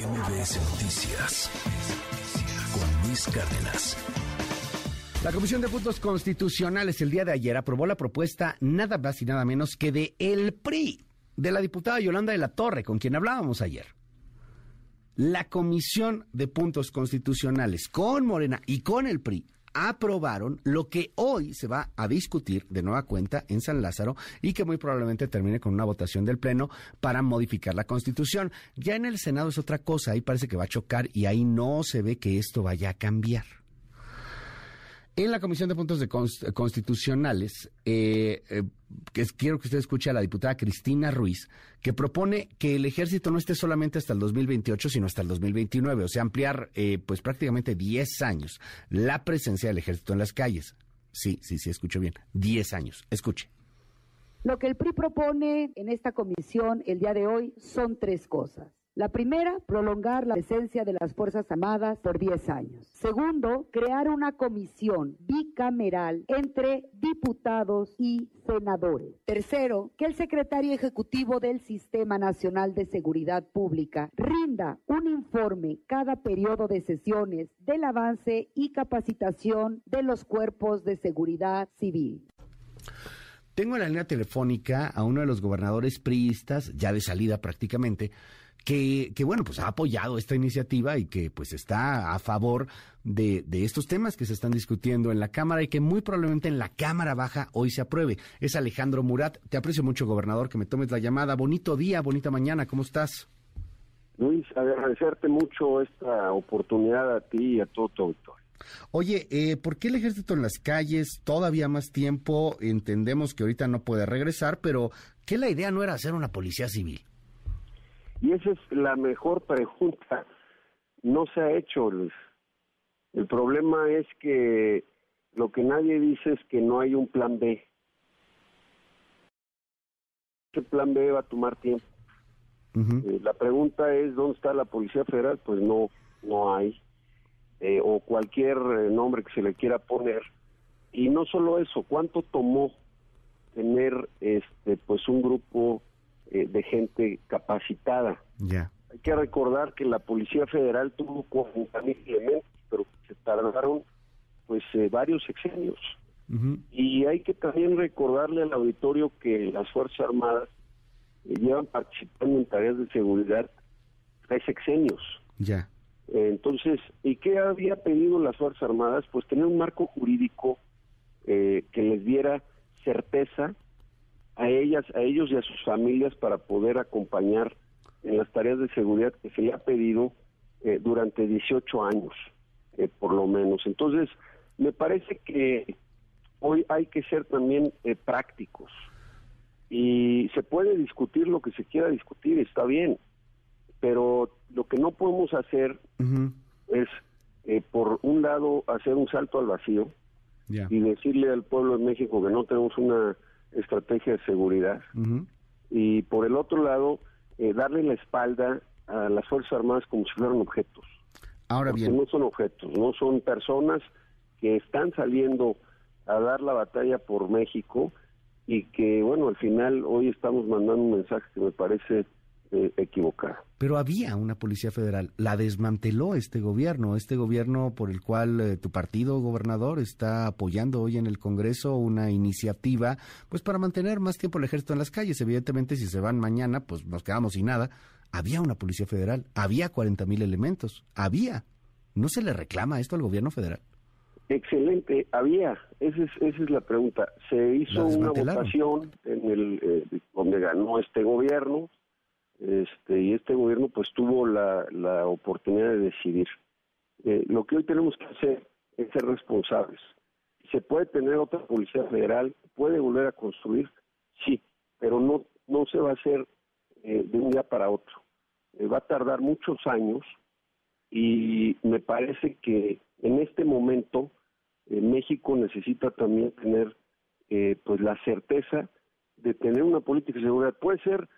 MBS Noticias con Luis Cárdenas. La Comisión de Puntos Constitucionales el día de ayer aprobó la propuesta nada más y nada menos que de el PRI, de la diputada Yolanda de la Torre, con quien hablábamos ayer. La Comisión de Puntos Constitucionales con Morena y con el PRI aprobaron lo que hoy se va a discutir de nueva cuenta en San Lázaro y que muy probablemente termine con una votación del Pleno para modificar la Constitución. Ya en el Senado es otra cosa, ahí parece que va a chocar y ahí no se ve que esto vaya a cambiar. En la Comisión de Puntos Constitucionales, eh, eh, quiero que usted escuche a la diputada Cristina Ruiz, que propone que el ejército no esté solamente hasta el 2028, sino hasta el 2029, o sea, ampliar eh, pues prácticamente 10 años la presencia del ejército en las calles. Sí, sí, sí, escucho bien. 10 años. Escuche. Lo que el PRI propone en esta comisión el día de hoy son tres cosas. La primera, prolongar la presencia de las Fuerzas Armadas por 10 años. Segundo, crear una comisión bicameral entre diputados y senadores. Tercero, que el secretario ejecutivo del Sistema Nacional de Seguridad Pública rinda un informe cada periodo de sesiones del avance y capacitación de los cuerpos de seguridad civil. Tengo en la línea telefónica a uno de los gobernadores priistas, ya de salida prácticamente, que, bueno, pues ha apoyado esta iniciativa y que pues está a favor de, de, estos temas que se están discutiendo en la Cámara y que muy probablemente en la Cámara Baja hoy se apruebe. Es Alejandro Murat. Te aprecio mucho, gobernador, que me tomes la llamada. Bonito día, bonita mañana. ¿Cómo estás? Luis, agradecerte mucho esta oportunidad a ti y a todo tu auditorio. Oye, eh, ¿por qué el ejército en las calles todavía más tiempo? Entendemos que ahorita no puede regresar, pero ¿qué la idea no era hacer una policía civil? Y esa es la mejor pregunta. No se ha hecho, Luis. El problema es que lo que nadie dice es que no hay un plan B. Ese plan B va a tomar tiempo. Eh, la pregunta es dónde está la Policía Federal, pues no, no hay. Eh, o cualquier eh, nombre que se le quiera poner. Y no solo eso, ¿cuánto tomó tener este pues un grupo eh, de gente capacitada. Ya. Hay que recordar que la Policía Federal tuvo 40 mil elementos, pero se tardaron pues eh, varios sexenios. Y hay que también recordarle al auditorio que las Fuerzas Armadas eh, llevan participando en tareas de seguridad tres sexenios. Ya. entonces, ¿y qué había pedido las Fuerzas Armadas? Pues tener un marco jurídico que les diera certeza a ellas, a ellos y a sus familias para poder acompañar en las tareas de seguridad que se le ha pedido eh, durante 18 años, eh, por lo menos. Entonces, me parece que hoy hay que ser también eh, prácticos. Y se puede discutir lo que se quiera discutir, está bien, pero lo que no podemos hacer es, por un lado, hacer un salto al vacío y decirle al pueblo de México que no tenemos una estrategia de seguridad y por el otro lado eh, darle la espalda a las Fuerzas Armadas como si fueran objetos. Ahora bien. No son objetos, no son personas que están saliendo a dar la batalla por México y que, bueno, al final hoy estamos mandando un mensaje que me parece eh, equivocada. Pero había una policía federal, la desmanteló este gobierno, este gobierno por el cual eh, tu partido gobernador está apoyando hoy en el Congreso una iniciativa, pues para mantener más tiempo el ejército en las calles. Evidentemente, si se van mañana, pues nos quedamos sin nada. Había una policía federal, había 40 mil elementos, había. ¿No se le reclama esto al gobierno federal? Excelente, había. Esa es, esa es la pregunta. Se hizo una votación en el eh, donde ganó este gobierno este, y este gobierno pues tuvo la, oportunidad de decidir. Eh, lo que hoy tenemos que hacer es ser responsables. ¿Se puede tener otra policía federal? ¿Puede volver a construir? Sí, pero no, no se va a hacer eh, de un día para otro. Eh, va a tardar muchos años y me parece que en este momento México necesita también tener pues la certeza de tener una política de seguridad. Puede ser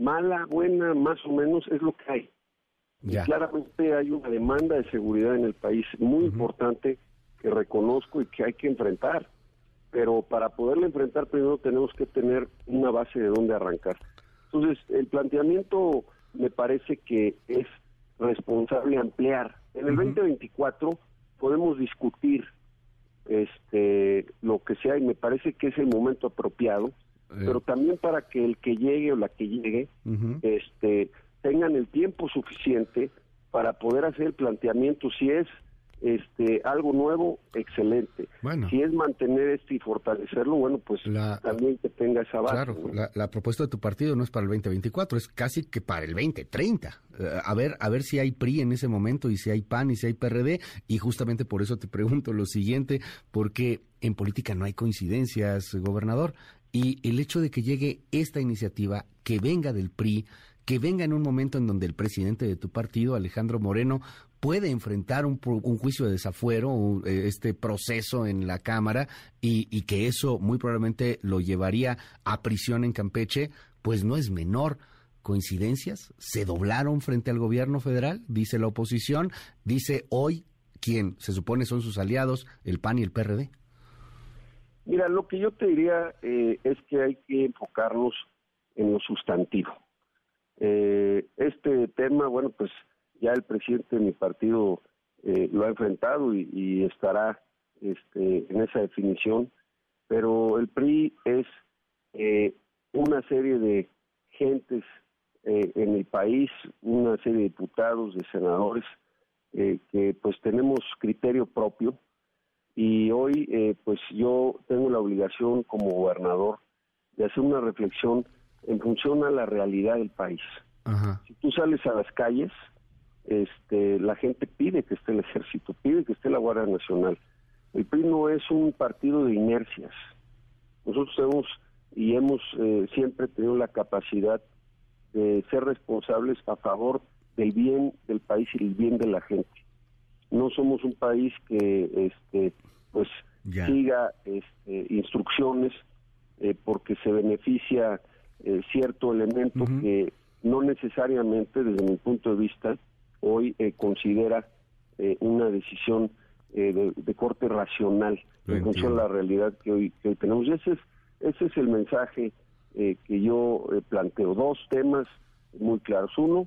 mala, buena, más o menos, es lo que hay. claramente hay una demanda de seguridad en el país muy importante que reconozco y que hay que enfrentar. Pero para poderla enfrentar primero tenemos que tener una base de dónde arrancar. Entonces, el planteamiento me parece que es responsable ampliar. En el 2024 podemos discutir este lo que sea y me parece que es el momento apropiado, eh. pero también para que el que llegue o la que llegue este tengan el tiempo suficiente para poder hacer el planteamiento si es este algo nuevo, excelente. Si es mantener esto y fortalecerlo, bueno, pues también que tenga esa base. Claro, la, propuesta de tu partido no es para el 2024, es casi que para el 2030. Eh, a ver, a ver si hay PRI en ese momento y si hay PAN y si hay PRD y justamente por eso te pregunto lo siguiente, porque en política no hay coincidencias, gobernador, y el hecho de que llegue esta iniciativa que venga del PRI que venga en un momento en donde el presidente de tu partido, Alejandro Moreno, puede enfrentar un, juicio de desafuero, eh, este proceso en la Cámara, y, que eso muy probablemente lo llevaría a prisión en Campeche, pues no es menor. ¿Coincidencias? ¿Se doblaron frente al gobierno federal? Dice la oposición. Dice hoy quien se supone son sus aliados, el PAN y el PRD. Mira, lo que yo te diría eh, es que hay que enfocarnos en lo sustantivo. Eh, este tema, bueno, pues ya el presidente de mi partido eh, lo ha enfrentado y, estará este, en esa definición, pero el PRI es eh, una serie de gentes en el país, una serie de diputados, de senadores, que pues tenemos criterio propio y hoy pues yo tengo la obligación como gobernador de hacer una reflexión en función a la realidad del país. Si tú sales a las calles, este, la gente pide que esté el ejército, pide que esté la Guardia Nacional. El PRI no es un partido de inercias. Nosotros hemos y hemos eh, siempre tenido la capacidad de ser responsables a favor del bien del país y el bien de la gente. No somos un país que este pues siga este, instrucciones eh, porque se beneficia eh, cierto elemento que no necesariamente desde mi punto de vista hoy eh, considera eh, una decisión eh, de, corte racional en función de la realidad que hoy, que hoy tenemos. Y ese es, ese es el mensaje que yo planteo. Dos temas muy claros. Uno,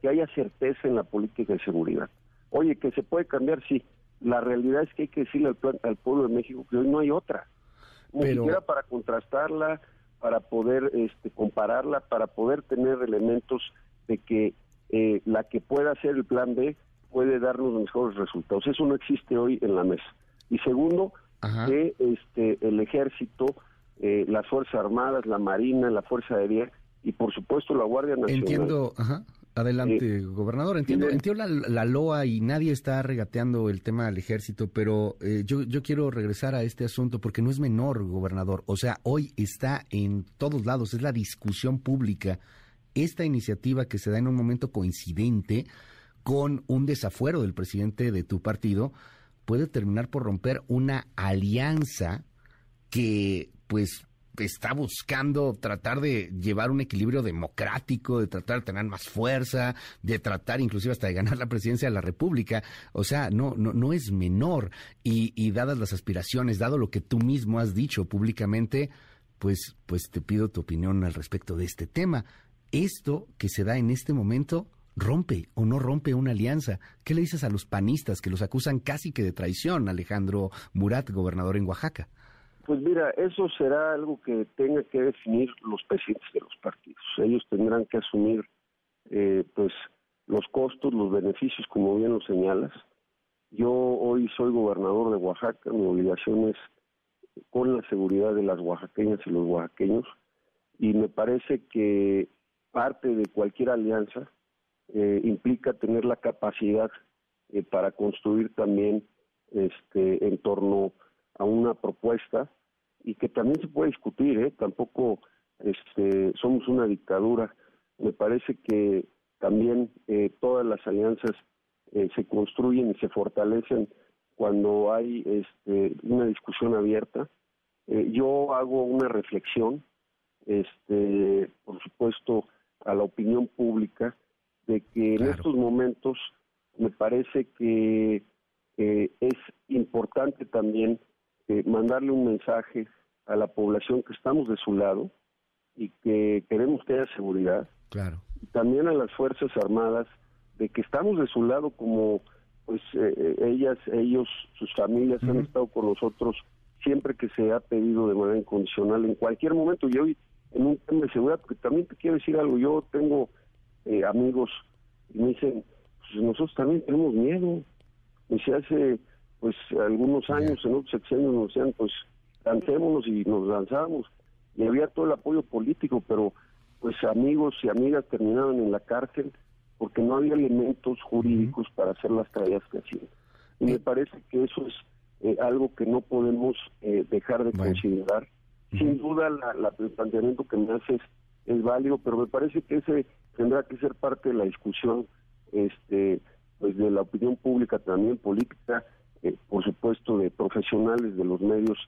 que haya certeza en la política de seguridad. Oye, que se puede cambiar, sí. La realidad es que hay que decirle al, al pueblo de México que hoy no hay otra. Ni siquiera para contrastarla, para poder este, compararla, para poder tener elementos de que eh, la que pueda hacer el plan B puede darnos los mejores resultados. Eso no existe hoy en la mesa. Y segundo, que este, el ejército, eh, las Fuerzas Armadas, la Marina, la Fuerza Aérea y por supuesto la Guardia Nacional. Entiendo, ajá. Adelante, eh, gobernador. Entiendo, entiendo la, LOA y nadie está regateando el tema del ejército, pero yo, yo quiero regresar a este asunto porque no es menor, gobernador. O sea, hoy está en todos lados, es la discusión pública esta iniciativa que se da en un momento coincidente con un desafuero del presidente de tu partido puede terminar por romper una alianza que pues está buscando tratar de llevar un equilibrio democrático, de tratar de tener más fuerza, de tratar inclusive hasta de ganar la presidencia de la República. O sea, no, no, no es menor. Y, y dadas las aspiraciones, dado lo que tú mismo has dicho públicamente, pues, pues te pido tu opinión al respecto de este tema esto que se da en este momento rompe o no rompe una alianza. ¿Qué le dices a los panistas que los acusan casi que de traición, Alejandro Murat, gobernador en Oaxaca? Pues mira, eso será algo que tenga que definir los presidentes de los partidos. Ellos tendrán que asumir eh, pues los costos, los beneficios, como bien lo señalas. Yo hoy soy gobernador de Oaxaca, mi obligación es con la seguridad de las oaxaqueñas y los oaxaqueños, y me parece que parte de cualquier alianza eh, implica tener la capacidad eh, para construir también este en torno a una propuesta y que también se puede discutir, ¿eh? tampoco este, somos una dictadura. Me parece que también eh, todas las alianzas se construyen y se fortalecen cuando hay este, una discusión abierta. yo hago una reflexión, este, por supuesto, a la opinión pública de que en estos momentos me parece que es importante también eh, mandarle un mensaje a la población que estamos de su lado y que queremos que haya seguridad. Claro. Y también a las Fuerzas Armadas de que estamos de su lado como pues eh, ellas, ellos, sus familias han estado con nosotros siempre que se ha pedido de manera incondicional en cualquier momento y hoy en un tema de seguridad, porque también te quiero decir algo, yo tengo eh, amigos y me dicen, pues nosotros también tenemos miedo. Y se hace pues algunos años, en otros sexenios nos decían, pues lancémonos y nos lanzamos. Y había todo el apoyo político, pero pues amigos y amigas terminaban en la cárcel porque no había elementos jurídicos para hacer las tareas que hacían. Y me parece que eso es eh, algo que no podemos eh, dejar de considerar. Sin duda, la, el planteamiento que me haces es válido, pero me parece que ese tendrá que ser parte de la discusión este pues de la opinión pública también política eh, por supuesto de profesionales de los medios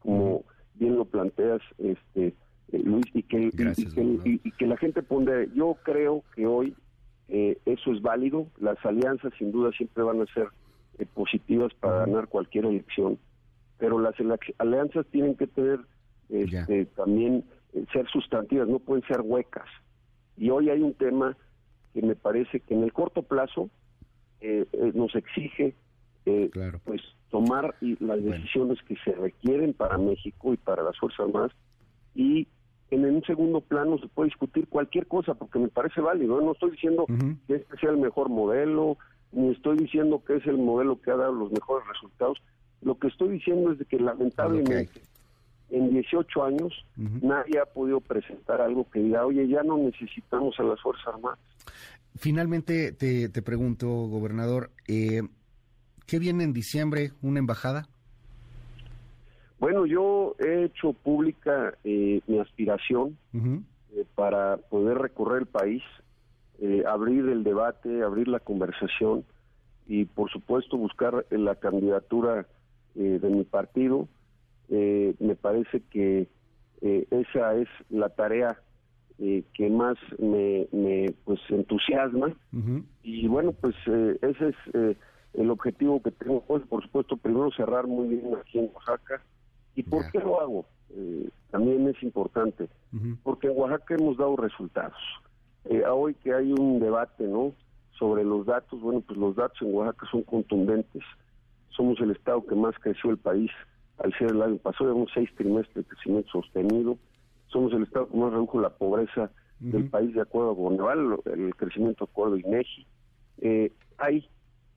como bien lo planteas este Luis y que, y, que la gente pone yo creo que hoy eso es válido las alianzas sin duda siempre van a ser eh, positivas para ganar cualquier elección, pero las alianzas tienen que tener este, también eh, ser sustantivas, no pueden ser huecas. Y hoy hay un tema que me parece que en el corto plazo eh, nos exige pues tomar las decisiones que se requieren para México y para las Fuerzas Armadas y en un segundo plano se puede discutir cualquier cosa porque me parece válido. No estoy diciendo que este sea el mejor modelo, ni estoy diciendo que es el modelo que ha dado los mejores resultados. Lo que estoy diciendo es de que lamentablemente en 18 años nadie ha podido presentar algo que diga, oye, ya no necesitamos a las Fuerzas Armadas. Finalmente te, te pregunto, gobernador, eh, ¿qué viene en diciembre? ¿Una embajada? Bueno, yo he hecho pública eh, mi aspiración eh, para poder recorrer el país eh, abrir el debate, abrir la conversación y por supuesto buscar la candidatura eh, de mi partido. Me parece que esa es la tarea que más me, pues entusiasma y bueno pues ese es el objetivo que tengo hoy por supuesto primero cerrar muy bien aquí en Oaxaca y por qué lo hago también es importante porque en Oaxaca hemos dado resultados eh, hoy que hay un debate, ¿no? Sobre los datos, bueno, pues los datos en Oaxaca son contundentes. Somos el estado que más creció el país al ser el año pasado, llevamos seis trimestres de crecimiento sostenido. Somos el estado que más redujo la pobreza del país de acuerdo a Boneval, el crecimiento de acuerdo a INEGI. Eh, hay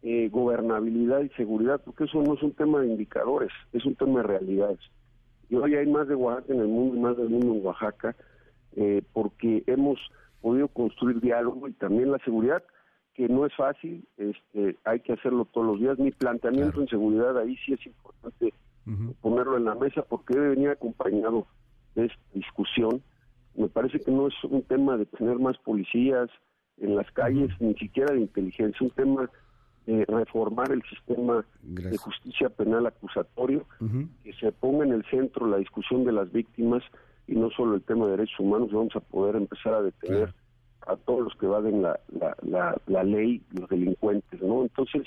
eh, gobernabilidad y seguridad, porque eso no es un tema de indicadores, es un tema de realidades. Y hoy hay más de Oaxaca en el mundo y más del mundo en Oaxaca, eh, porque hemos podido construir diálogo y también la seguridad, que no es fácil, este, hay que hacerlo todos los días. Mi planteamiento en seguridad ahí sí es importante ponerlo en la mesa porque debe venir acompañado de esta discusión. Me parece que no es un tema de tener más policías en las calles, ni siquiera de inteligencia, un tema de reformar el sistema de justicia penal acusatorio, que se ponga en el centro la discusión de las víctimas y no solo el tema de derechos humanos, vamos a poder empezar a detener a todos los que vaden la, la, la, ley, los delincuentes, ¿no? Entonces,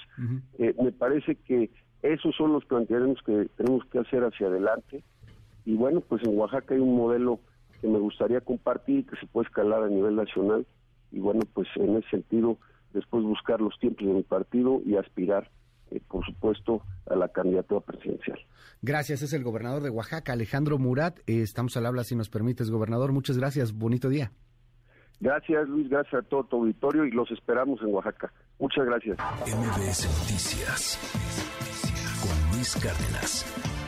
eh, me parece que esos son los planteamientos que tenemos que hacer hacia adelante. Y bueno, pues en Oaxaca hay un modelo que me gustaría compartir y que se puede escalar a nivel nacional. Y bueno, pues en ese sentido, después buscar los tiempos de mi partido y aspirar eh, por supuesto, a la candidatura presidencial. Gracias, es el gobernador de Oaxaca, Alejandro Murat. Eh, estamos al habla, si nos permites, gobernador. Muchas gracias, bonito día. Gracias, Luis, gracias a todo tu auditorio y los esperamos en Oaxaca. Muchas gracias. MBS Noticias con Luis Cárdenas.